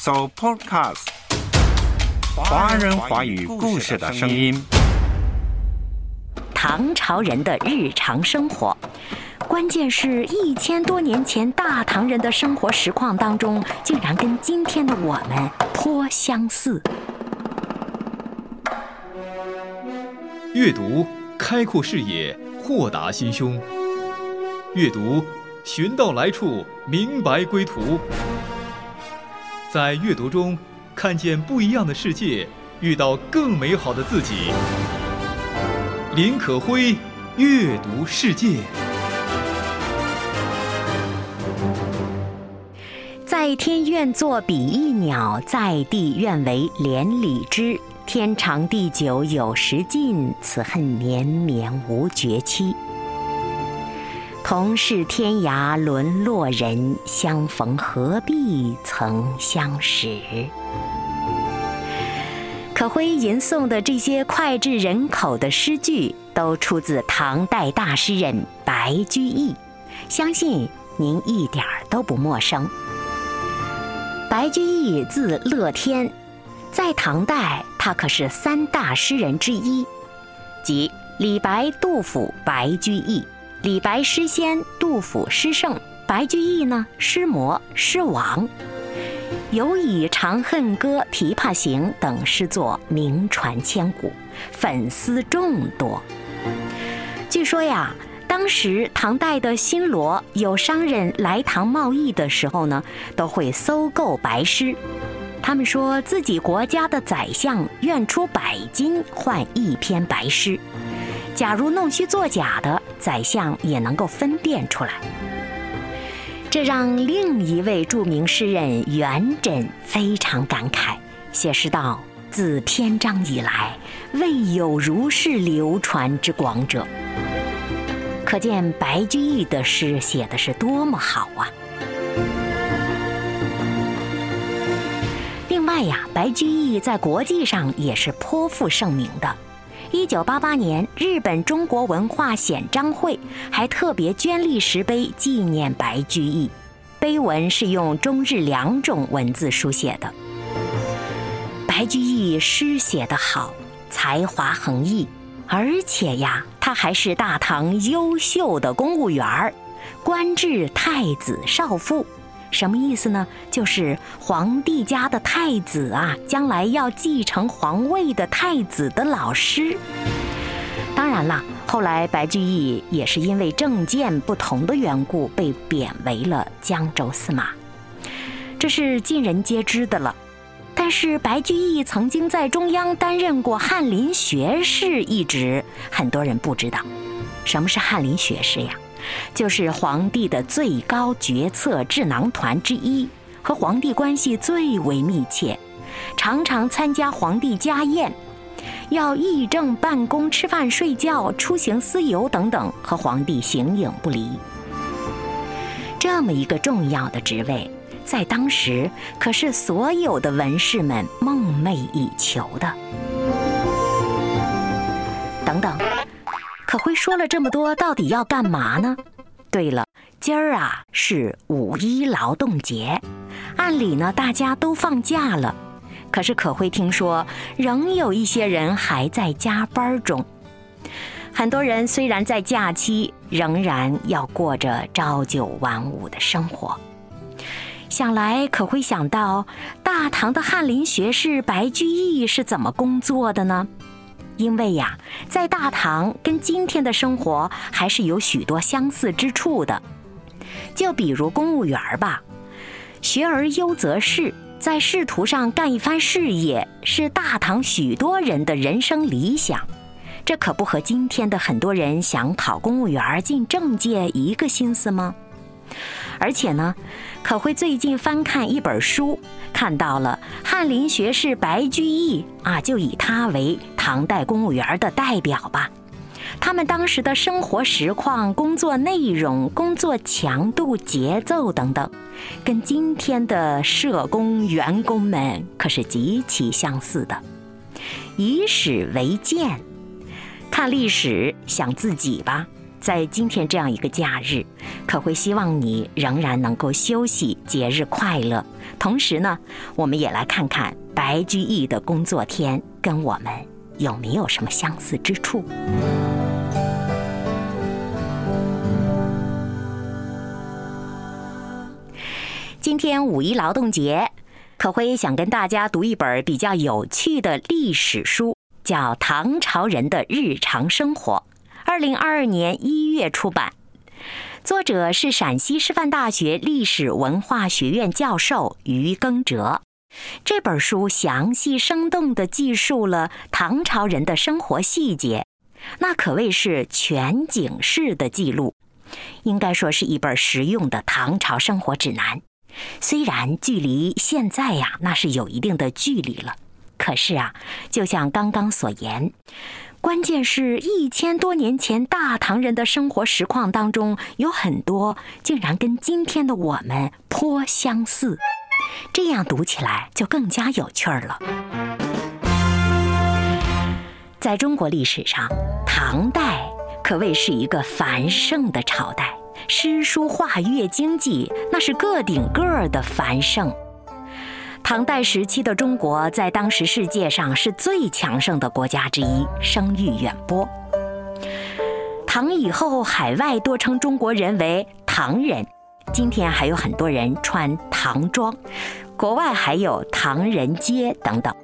So Podcast，华人华语故事的声音。唐朝人的日常生活，关键是一千多年前大唐人的生活实况当中，竟然跟今天的我们颇相似。阅读开阔视野，豁达心胸；阅读寻到来处，明白归途。在阅读中看见不一样的世界，遇到更美好的自己。林可辉，阅读世界。在天愿作比翼鸟，在地愿为连理枝。天长地久有时尽，此恨绵绵无绝期。同是天涯沦落人，相逢何必曾相识。可辉吟诵的这些脍炙人口的诗句，都出自唐代大诗人白居易，相信您一点儿都不陌生。白居易字乐天。在唐代，他可是三大诗人之一，即李白、杜甫、白居易。李白诗仙，杜甫诗圣，白居易呢诗魔、诗王。尤以《长恨歌》《琵琶行》等诗作名传千古，粉丝众多。据说呀，当时唐代的新罗有商人来唐贸易的时候呢，都会搜购白诗。他们说自己国家的宰相愿出百金换一篇白诗，假如弄虚作假的，宰相也能够分辨出来。这让另一位著名诗人元稹非常感慨，写诗道：“自篇章以来，未有如是流传之广者。”可见白居易的诗写的是多么好啊！另外呀，白居易在国际上也是颇负盛名的。一九八八年，日本中国文化显彰会还特别捐立石碑纪念白居易，碑文是用中日两种文字书写的。白居易诗写得好，才华横溢，而且呀，他还是大唐优秀的公务员儿，官至太子少傅。什么意思呢？就是皇帝家的太子啊，将来要继承皇位的太子的老师。当然了，后来白居易也是因为政见不同的缘故，被贬为了江州司马，这是尽人皆知的了。但是白居易曾经在中央担任过翰林学士一职，很多人不知道，什么是翰林学士呀？就是皇帝的最高决策智囊团之一，和皇帝关系最为密切，常常参加皇帝家宴，要议政、办公、吃饭、睡觉、出行、私游等等，和皇帝形影不离。这么一个重要的职位，在当时可是所有的文士们梦寐以求的。等等。可辉说了这么多，到底要干嘛呢？对了，今儿啊是五一劳动节，按理呢大家都放假了，可是可辉听说，仍有一些人还在加班中。很多人虽然在假期，仍然要过着朝九晚五的生活。想来可会想到，大唐的翰林学士白居易是怎么工作的呢？因为呀，在大唐跟今天的生活还是有许多相似之处的。就比如公务员吧，学而优则仕，在仕途上干一番事业，是大唐许多人的人生理想。这可不和今天的很多人想考公务员进政界一个心思吗？而且呢，可会最近翻看一本书，看到了翰林学士白居易啊，就以他为唐代公务员的代表吧。他们当时的生活实况、工作内容、工作强度、节奏等等，跟今天的社工员工们可是极其相似的。以史为鉴，看历史，想自己吧。在今天这样一个假日，可会希望你仍然能够休息，节日快乐。同时呢，我们也来看看白居易的工作天跟我们有没有什么相似之处。今天五一劳动节，可辉想跟大家读一本比较有趣的历史书，叫《唐朝人的日常生活》，二零二二年一月出版，作者是陕西师范大学历史文化学院教授于耕哲。这本书详细生动地记述了唐朝人的生活细节，那可谓是全景式的记录，应该说是一本实用的唐朝生活指南。虽然距离现在呀，那是有一定的距离了，可是啊，就像刚刚所言，关键是一千多年前大唐人的生活实况当中，有很多竟然跟今天的我们颇相似，这样读起来就更加有趣儿了。在中国历史上，唐代可谓是一个繁盛的朝代。诗书画乐经济，那是个顶个儿的繁盛。唐代时期的中国，在当时世界上是最强盛的国家之一，声誉远播。唐以后，海外多称中国人为唐人，今天还有很多人穿唐装，国外还有唐人街等等。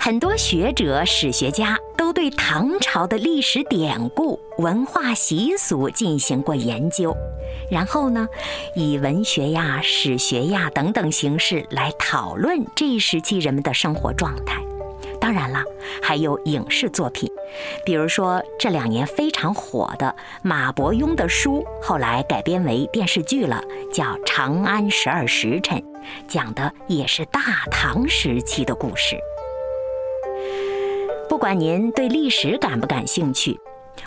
很多学者、史学家都对唐朝的历史典故、文化习俗进行过研究，然后呢，以文学呀、史学呀等等形式来讨论这一时期人们的生活状态。当然了，还有影视作品，比如说这两年非常火的马伯庸的书，后来改编为电视剧了，叫《长安十二时辰》，讲的也是大唐时期的故事。不管您对历史感不感兴趣，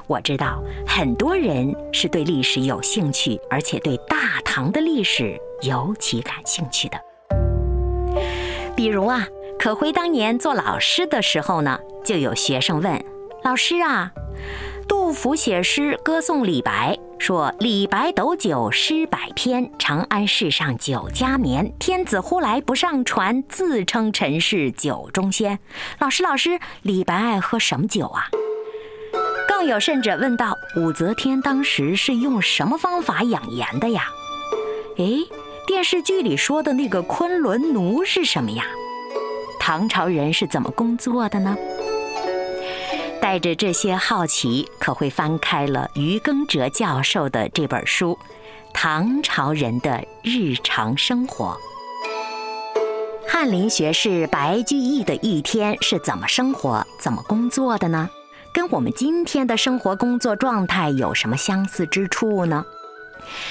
我知道很多人是对历史有兴趣，而且对大唐的历史尤其感兴趣的。比如啊，可辉当年做老师的时候呢，就有学生问老师啊。杜甫写诗歌颂李白，说：“李白斗酒诗百篇，长安市上酒家眠。天子呼来不上船，自称臣是酒中仙。”老师，老师，李白爱喝什么酒啊？更有甚者问道：“武则天当时是用什么方法养颜的呀？”哎，电视剧里说的那个昆仑奴是什么呀？唐朝人是怎么工作的呢？带着这些好奇，可会翻开了于耕哲教授的这本书《唐朝人的日常生活》。翰林学士白居易的一天是怎么生活、怎么工作的呢？跟我们今天的生活工作状态有什么相似之处呢？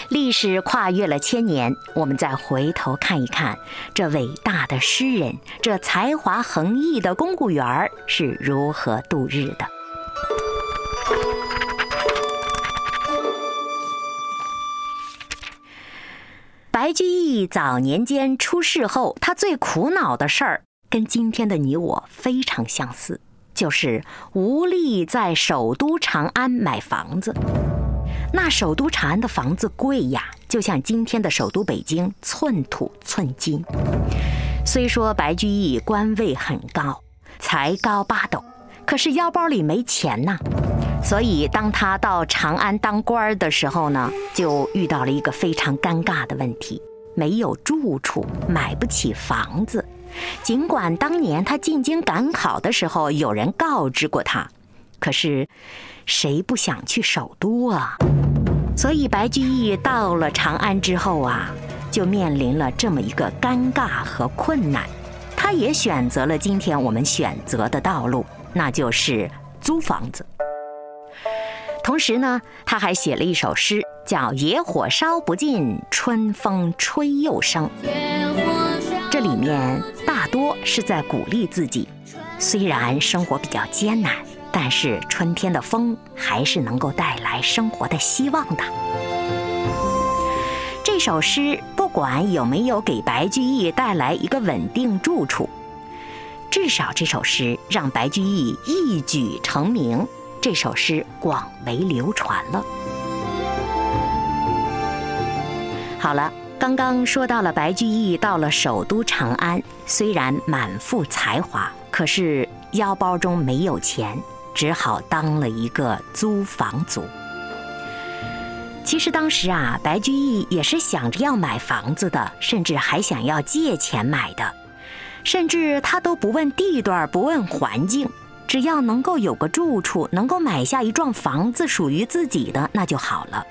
历史跨越了千年，我们再回头看一看，这伟大的诗人，这才华横溢的公务员是如何度日的。白居易早年间出事后，他最苦恼的事儿，跟今天的你我非常相似，就是无力在首都长安买房子。那首都长安的房子贵呀，就像今天的首都北京，寸土寸金。虽说白居易官位很高，才高八斗，可是腰包里没钱呐。所以当他到长安当官的时候呢，就遇到了一个非常尴尬的问题：没有住处，买不起房子。尽管当年他进京赶考的时候有人告知过他，可是。谁不想去首都啊？所以白居易到了长安之后啊，就面临了这么一个尴尬和困难。他也选择了今天我们选择的道路，那就是租房子。同时呢，他还写了一首诗，叫《野火烧不尽，春风吹又生》。这里面大多是在鼓励自己，虽然生活比较艰难。但是春天的风还是能够带来生活的希望的。这首诗不管有没有给白居易带来一个稳定住处，至少这首诗让白居易一举成名，这首诗广为流传了。好了，刚刚说到了白居易到了首都长安，虽然满腹才华，可是腰包中没有钱，只好当了一个租房族。其实当时啊，白居易也是想着要买房子的，甚至还想要借钱买的，甚至他都不问地段，不问环境，只要能够有个住处，能够买下一幢房子属于自己的，那就好了。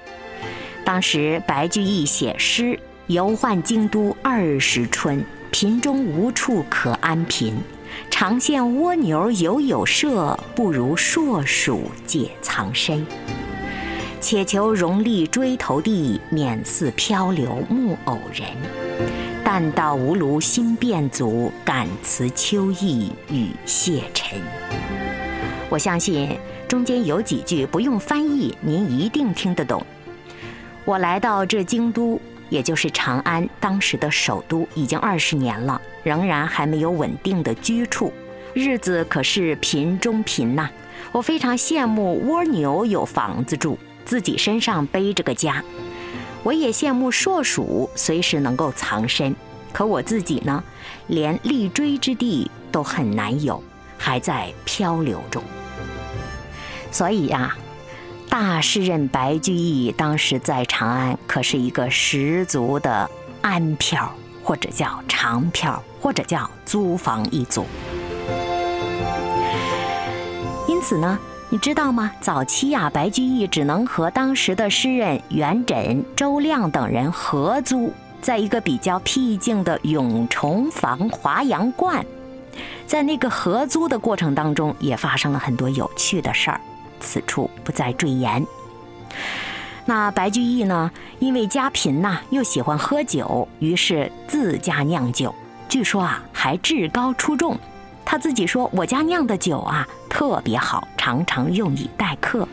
当时白居易写诗：“游宦京都二十春，贫中无处可安贫。常羡蜗牛犹有舍，不如硕鼠解藏身。且求荣利追头地，免似漂流木偶人。但道无庐心变足，感辞秋意与谢尘。”我相信中间有几句不用翻译，您一定听得懂。我来到这京都，也就是长安，当时的首都，已经二十年了，仍然还没有稳定的居处，日子可是贫中贫呐。我非常羡慕蜗牛有房子住，自己身上背着个家；我也羡慕硕鼠随时能够藏身，可我自己呢，连立锥之地都很难有，还在漂流中。所以呀。大诗人白居易当时在长安，可是一个十足的安漂，或者叫长漂，或者叫租房一族。因此呢，你知道吗？早期呀，白居易只能和当时的诗人元稹、周亮等人合租，在一个比较僻静的永重坊华阳观。在那个合租的过程当中，也发生了很多有趣的事儿。此处不再赘言。那白居易呢？因为家贫呐，又喜欢喝酒，于是自家酿酒。据说啊，还至高出众。他自己说：“我家酿的酒啊，特别好，常常用以待客。”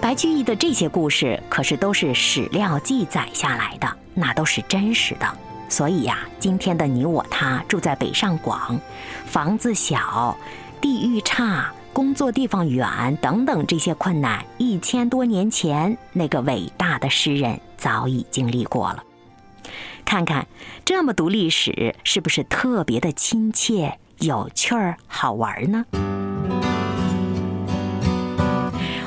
白居易的这些故事可是都是史料记载下来的，那都是真实的。所以呀，今天的你我他住在北上广，房子小，地域差。工作地方远等等这些困难，一千多年前那个伟大的诗人早已经历过了。看看这么读历史，是不是特别的亲切、有趣儿、好玩呢？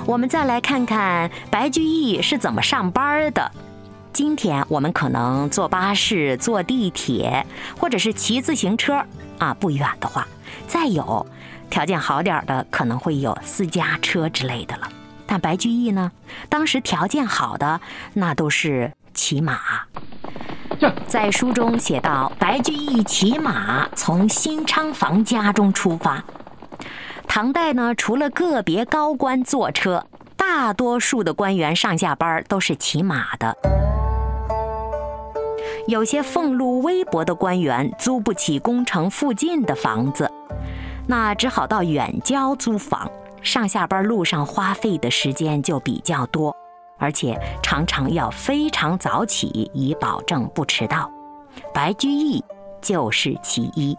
我们再来看看白居易是怎么上班的。今天我们可能坐巴士、坐地铁，或者是骑自行车啊，不远的话，再有。条件好点的可能会有私家车之类的了，但白居易呢，当时条件好的那都是骑马。在书中写道，白居易骑马从新昌房家中出发。唐代呢，除了个别高官坐车，大多数的官员上下班都是骑马的。有些俸禄微薄的官员租不起宫城附近的房子。那只好到远郊租房，上下班路上花费的时间就比较多，而且常常要非常早起，以保证不迟到。白居易就是其一。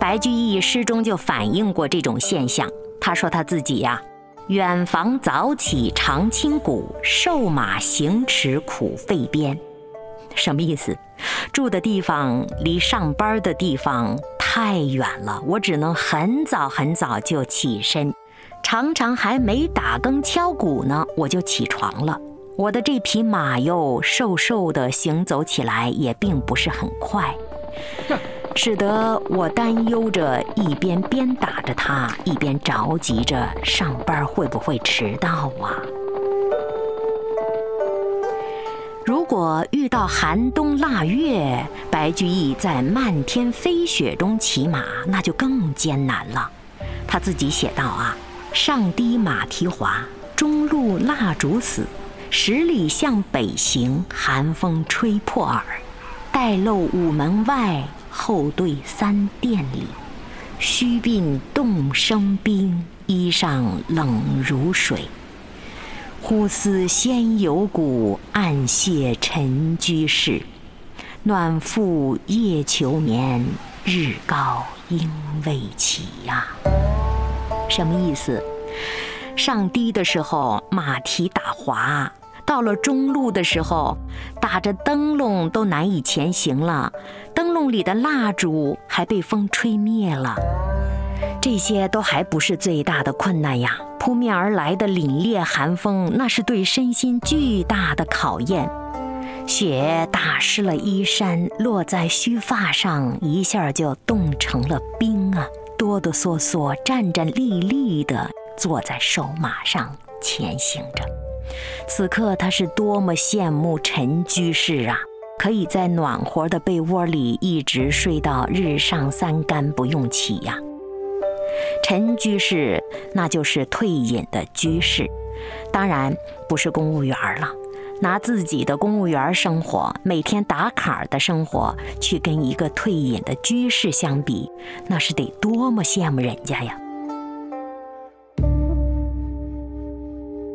白居易诗中就反映过这种现象。他说他自己呀，远房早起常清谷，瘦马行驰苦费鞭。什么意思？住的地方离上班的地方。太远了，我只能很早很早就起身，常常还没打更敲鼓呢，我就起床了。我的这匹马又瘦瘦的，行走起来也并不是很快，使得我担忧着，一边鞭打着它，一边着急着上班会不会迟到啊？如果遇到寒冬腊月，白居易在漫天飞雪中骑马，那就更艰难了。他自己写道：“啊，上低马蹄滑，中路蜡烛死。十里向北行，寒风吹破耳。待漏午门外，后对三殿里。须鬓冻生冰，衣裳冷如水。”忽思先有古，暗谢尘居士。暖复夜求眠，日高应未起呀。什么意思？上堤的时候马蹄打滑，到了中路的时候，打着灯笼都难以前行了，灯笼里的蜡烛还被风吹灭了。这些都还不是最大的困难呀！扑面而来的凛冽寒风，那是对身心巨大的考验。雪打湿了衣衫，落在须发上，一下就冻成了冰啊！哆哆嗦嗦、战战栗栗地坐在瘦马上前行着。此刻他是多么羡慕陈居士啊！可以在暖和的被窝里一直睡到日上三竿不用起呀。陈居士，那就是退隐的居士，当然不是公务员了。拿自己的公务员生活、每天打卡的生活，去跟一个退隐的居士相比，那是得多么羡慕人家呀！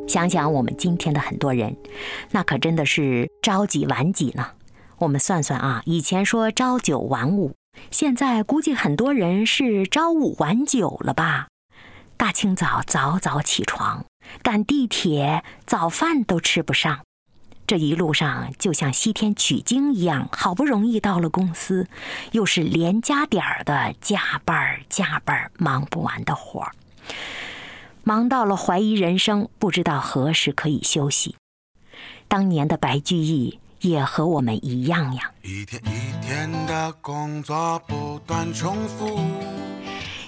想想我们今天的很多人，那可真的是朝几晚几呢？我们算算啊，以前说朝九晚五。现在估计很多人是朝五晚九了吧？大清早早早起床，赶地铁，早饭都吃不上。这一路上就像西天取经一样，好不容易到了公司，又是连加点儿的加班儿加班儿，忙不完的活儿，忙到了怀疑人生，不知道何时可以休息。当年的白居易。也和我们一样呀。一天一天的工作不断重复。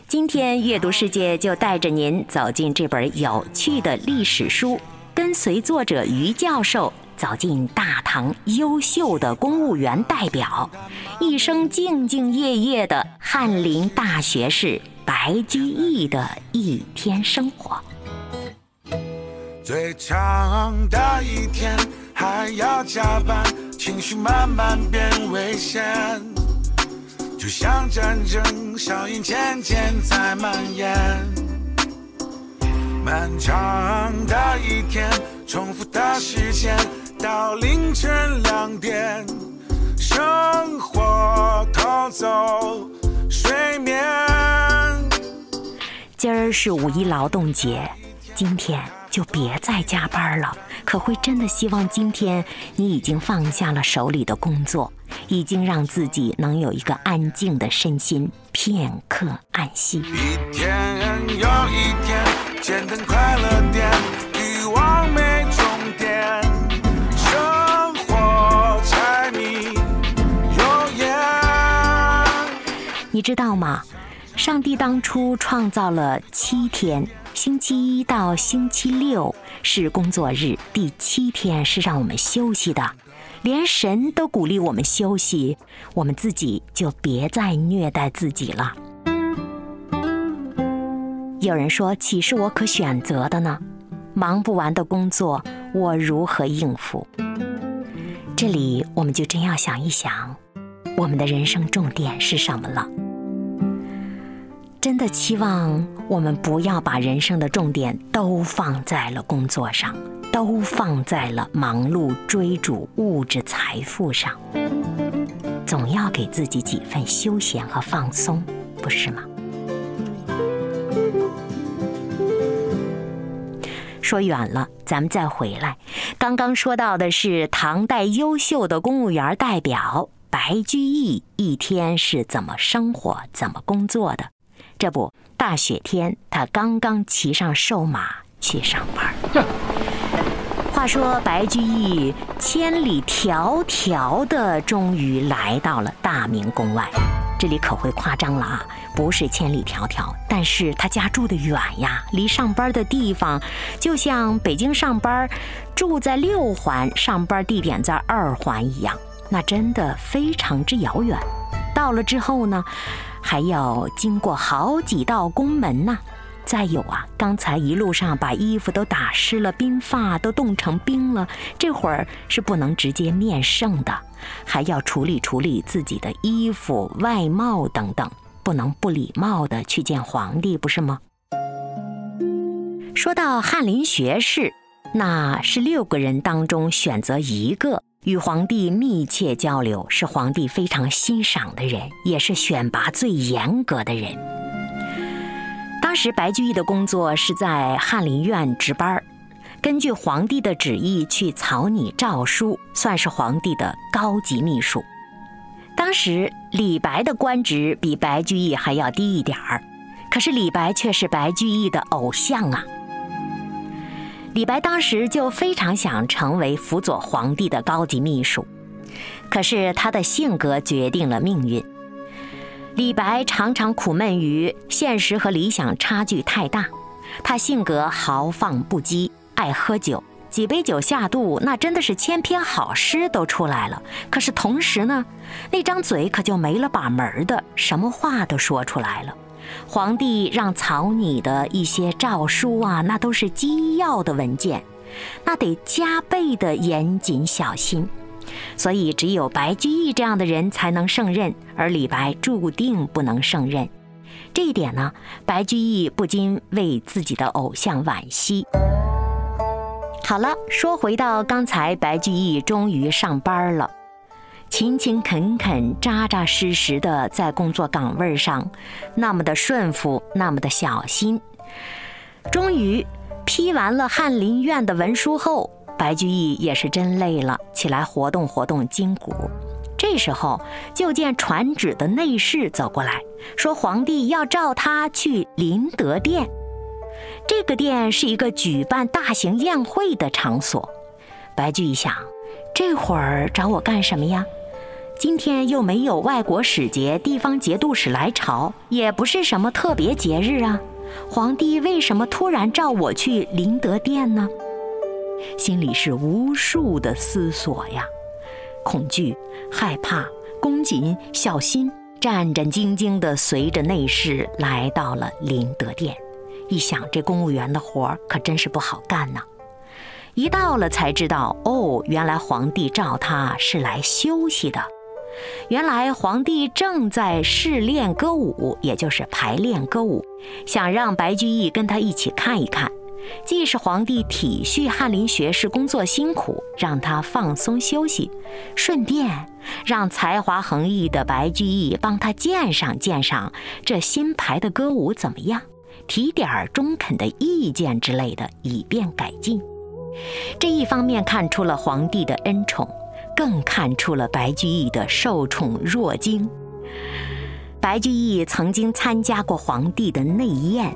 今天阅读世界就带着您走进这本有趣的历史书，跟随作者于教授走进大唐优秀的公务员代表，一生兢兢业业的翰林大学士白居易的一天生活。最长的一天。还要加班，情绪慢慢变危险，就像战争，硝烟渐渐在蔓延。漫长的一天，重复的时间，到凌晨两点，生活偷走睡眠。今儿是五一劳动节，今天就别再加班了。可会真的希望今天你已经放下了手里的工作，已经让自己能有一个安静的身心，片刻安息。一天又一天，简单快乐点，欲望没终点，生活柴米油盐。你知道吗？上帝当初创造了七天。星期一到星期六是工作日，第七天是让我们休息的。连神都鼓励我们休息，我们自己就别再虐待自己了。有人说：“岂是我可选择的呢？忙不完的工作，我如何应付？”这里我们就真要想一想，我们的人生重点是什么了。真的期望我们不要把人生的重点都放在了工作上，都放在了忙碌追逐物质财富上，总要给自己几份休闲和放松，不是吗？说远了，咱们再回来。刚刚说到的是唐代优秀的公务员代表白居易一天是怎么生活、怎么工作的。这不，大雪天，他刚刚骑上瘦马去上班。话说，白居易千里迢迢的，终于来到了大明宫外。这里可会夸张了啊，不是千里迢迢，但是他家住的远呀，离上班的地方，就像北京上班住在六环，上班地点在二环一样，那真的非常之遥远。到了之后呢？还要经过好几道宫门呢，再有啊，刚才一路上把衣服都打湿了，鬓发都冻成冰了，这会儿是不能直接面圣的，还要处理处理自己的衣服、外貌等等，不能不礼貌的去见皇帝，不是吗？说到翰林学士，那是六个人当中选择一个。与皇帝密切交流，是皇帝非常欣赏的人，也是选拔最严格的人。当时白居易的工作是在翰林院值班根据皇帝的旨意去草拟诏书，算是皇帝的高级秘书。当时李白的官职比白居易还要低一点儿，可是李白却是白居易的偶像啊。李白当时就非常想成为辅佐皇帝的高级秘书，可是他的性格决定了命运。李白常常苦闷于现实和理想差距太大，他性格豪放不羁，爱喝酒，几杯酒下肚，那真的是千篇好诗都出来了。可是同时呢，那张嘴可就没了把门的，什么话都说出来了。皇帝让草拟的一些诏书啊，那都是机要的文件，那得加倍的严谨小心。所以，只有白居易这样的人才能胜任，而李白注定不能胜任。这一点呢，白居易不禁为自己的偶像惋惜。好了，说回到刚才，白居易终于上班了，勤勤恳恳、扎扎实实的在工作岗位上，那么的顺服，那么的小心。终于批完了翰林院的文书后。白居易也是真累了，起来活动活动筋骨。这时候，就见传旨的内侍走过来，说皇帝要召他去麟德殿。这个殿是一个举办大型宴会的场所。白居易想，这会儿找我干什么呀？今天又没有外国使节、地方节度使来朝，也不是什么特别节日啊。皇帝为什么突然召我去麟德殿呢？心里是无数的思索呀，恐惧、害怕、恭谨、小心，战战兢兢地随着内侍来到了麟德殿。一想，这公务员的活儿可真是不好干呐！一到了才知道，哦，原来皇帝召他是来休息的。原来皇帝正在试练歌舞，也就是排练歌舞，想让白居易跟他一起看一看。既是皇帝体恤翰林学士工作辛苦，让他放松休息，顺便让才华横溢的白居易帮他鉴赏鉴赏这新排的歌舞怎么样，提点儿中肯的意见之类的，以便改进。这一方面看出了皇帝的恩宠，更看出了白居易的受宠若惊。白居易曾经参加过皇帝的内宴。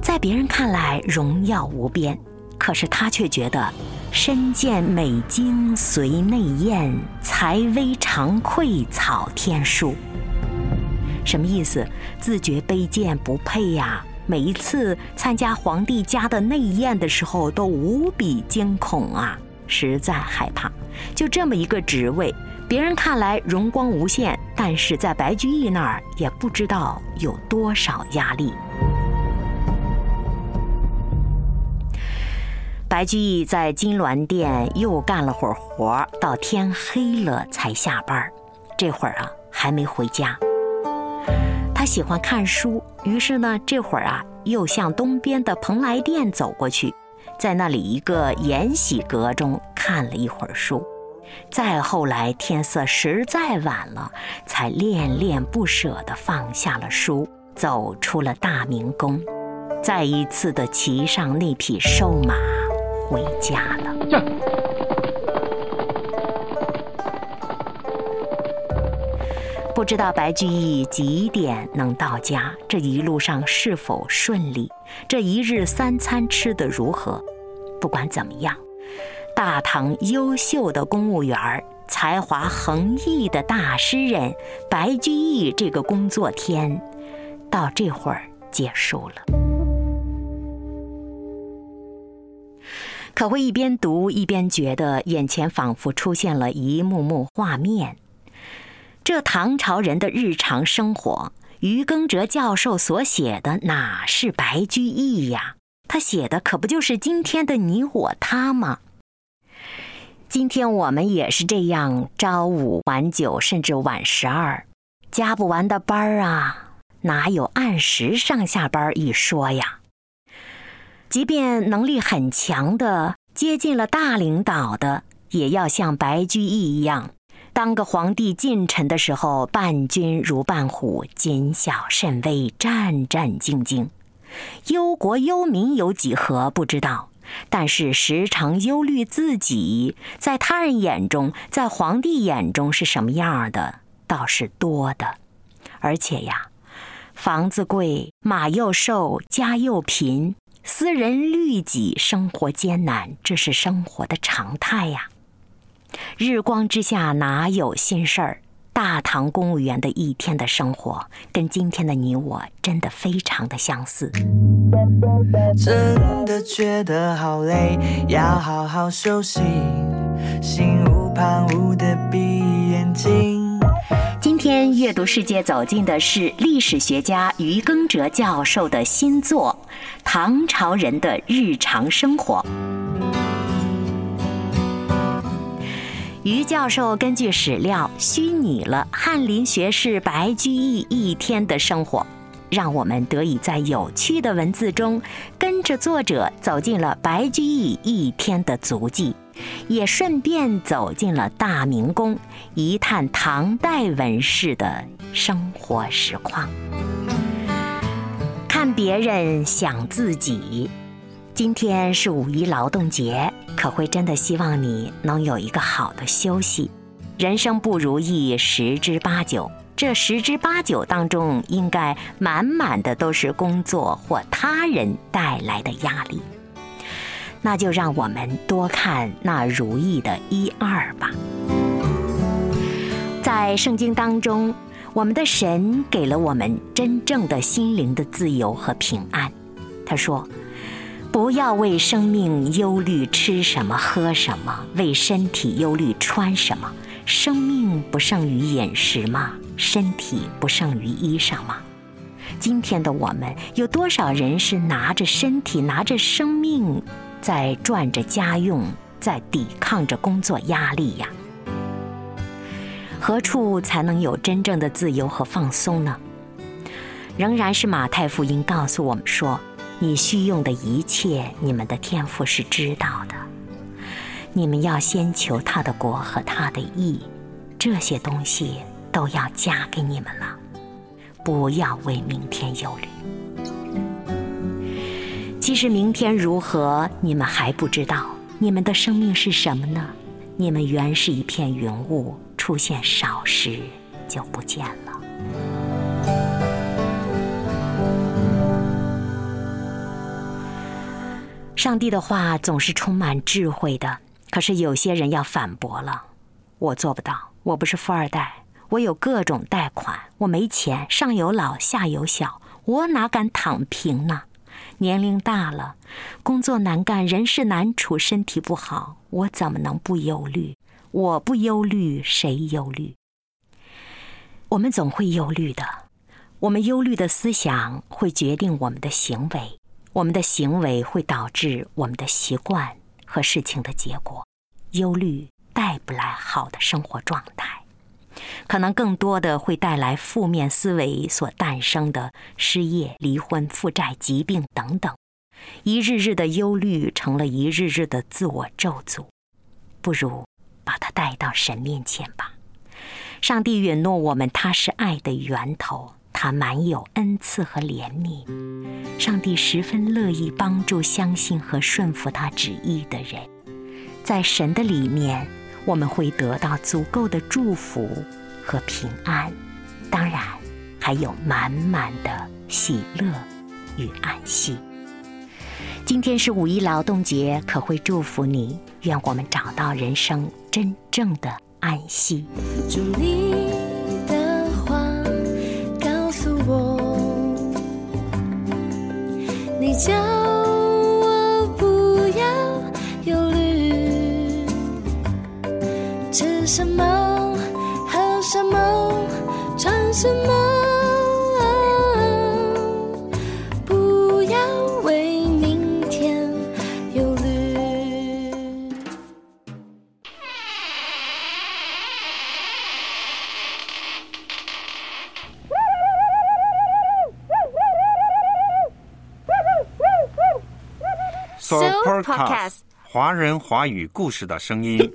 在别人看来荣耀无边，可是他却觉得身见美金随内宴，才微常愧草天书。什么意思？自觉卑贱不配呀！每一次参加皇帝家的内宴的时候，都无比惊恐啊，实在害怕。就这么一个职位，别人看来荣光无限，但是在白居易那儿也不知道有多少压力。白居易在金銮殿又干了会儿活，到天黑了才下班。这会儿啊，还没回家。他喜欢看书，于是呢，这会儿啊，又向东边的蓬莱殿走过去，在那里一个延禧阁中看了一会儿书。再后来，天色实在晚了，才恋恋不舍地放下了书，走出了大明宫，再一次的骑上那匹瘦马。回家了。不知道白居易几点能到家？这一路上是否顺利？这一日三餐吃得如何？不管怎么样，大唐优秀的公务员才华横溢的大诗人白居易这个工作天，到这会儿结束了。可会一边读一边觉得眼前仿佛出现了一幕幕画面。这唐朝人的日常生活，于耕哲教授所写的哪是白居易呀？他写的可不就是今天的你我他吗？今天我们也是这样，朝五晚九，甚至晚十二，加不完的班儿啊，哪有按时上下班一说呀？即便能力很强的、接近了大领导的，也要像白居易一样，当个皇帝近臣的时候，伴君如伴虎，谨小慎微，战战兢兢。忧国忧民有几何不知道，但是时常忧虑自己在他人眼中，在皇帝眼中是什么样的，倒是多的。而且呀，房子贵，马又瘦，家又贫，私人律己，生活艰难，这是生活的常态呀。日光之下哪有心事儿？大唐公务员的一天的生活，跟今天的你我真的非常的相似。真的觉得好累，要好好休息，心无旁骛的闭眼睛。今天阅读世界走进的是历史学家于耕哲教授的新作《唐朝人的日常生活》。于教授根据史料虚拟了翰林学士白居易一天的生活，让我们得以在有趣的文字中跟着作者走进了白居易一天的足迹，也顺便走进了大明宫，一探唐代文士的生活实况。看别人，想自己。今天是五一劳动节。可会真的希望你能有一个好的休息。人生不如意十之八九，这十之八九当中，应该满满的都是工作或他人带来的压力。那就让我们多看那如意的一二吧。在圣经当中，我们的神给了我们真正的心灵的自由和平安。他说。不要为生命忧虑吃什么喝什么，为身体忧虑穿什么。生命不胜于饮食吗？身体不胜于衣裳吗？今天的我们有多少人是拿着身体、拿着生命，在赚着家用，在抵抗着工作压力呀？何处才能有真正的自由和放松呢？仍然是马太福音告诉我们说。你需用的一切，你们的天赋是知道的。你们要先求他的国和他的义，这些东西都要加给你们了。不要为明天忧虑。其实明天如何，你们还不知道。你们的生命是什么呢？你们原是一片云雾，出现少时就不见了。上帝的话总是充满智慧的，可是有些人要反驳了。我做不到，我不是富二代，我有各种贷款，我没钱，上有老下有小，我哪敢躺平呢？年龄大了，工作难干，人事难处，身体不好，我怎么能不忧虑？我不忧虑，谁忧虑？我们总会忧虑的，我们忧虑的思想会决定我们的行为。我们的行为会导致我们的习惯和事情的结果。忧虑带不来好的生活状态，可能更多的会带来负面思维所诞生的失业、离婚、负债、疾病等等。一日日的忧虑成了一日日的自我咒诅，不如把它带到神面前吧。上帝允诺我们，他是爱的源头。他满有恩赐和怜悯，上帝十分乐意帮助相信和顺服他旨意的人。在神的里面，我们会得到足够的祝福和平安，当然还有满满的喜乐与安息。今天是五一劳动节，可会祝福你，愿我们找到人生真正的安息。祝你什么，喝什么，穿什么。Super Podcast，华人华语故事的声音。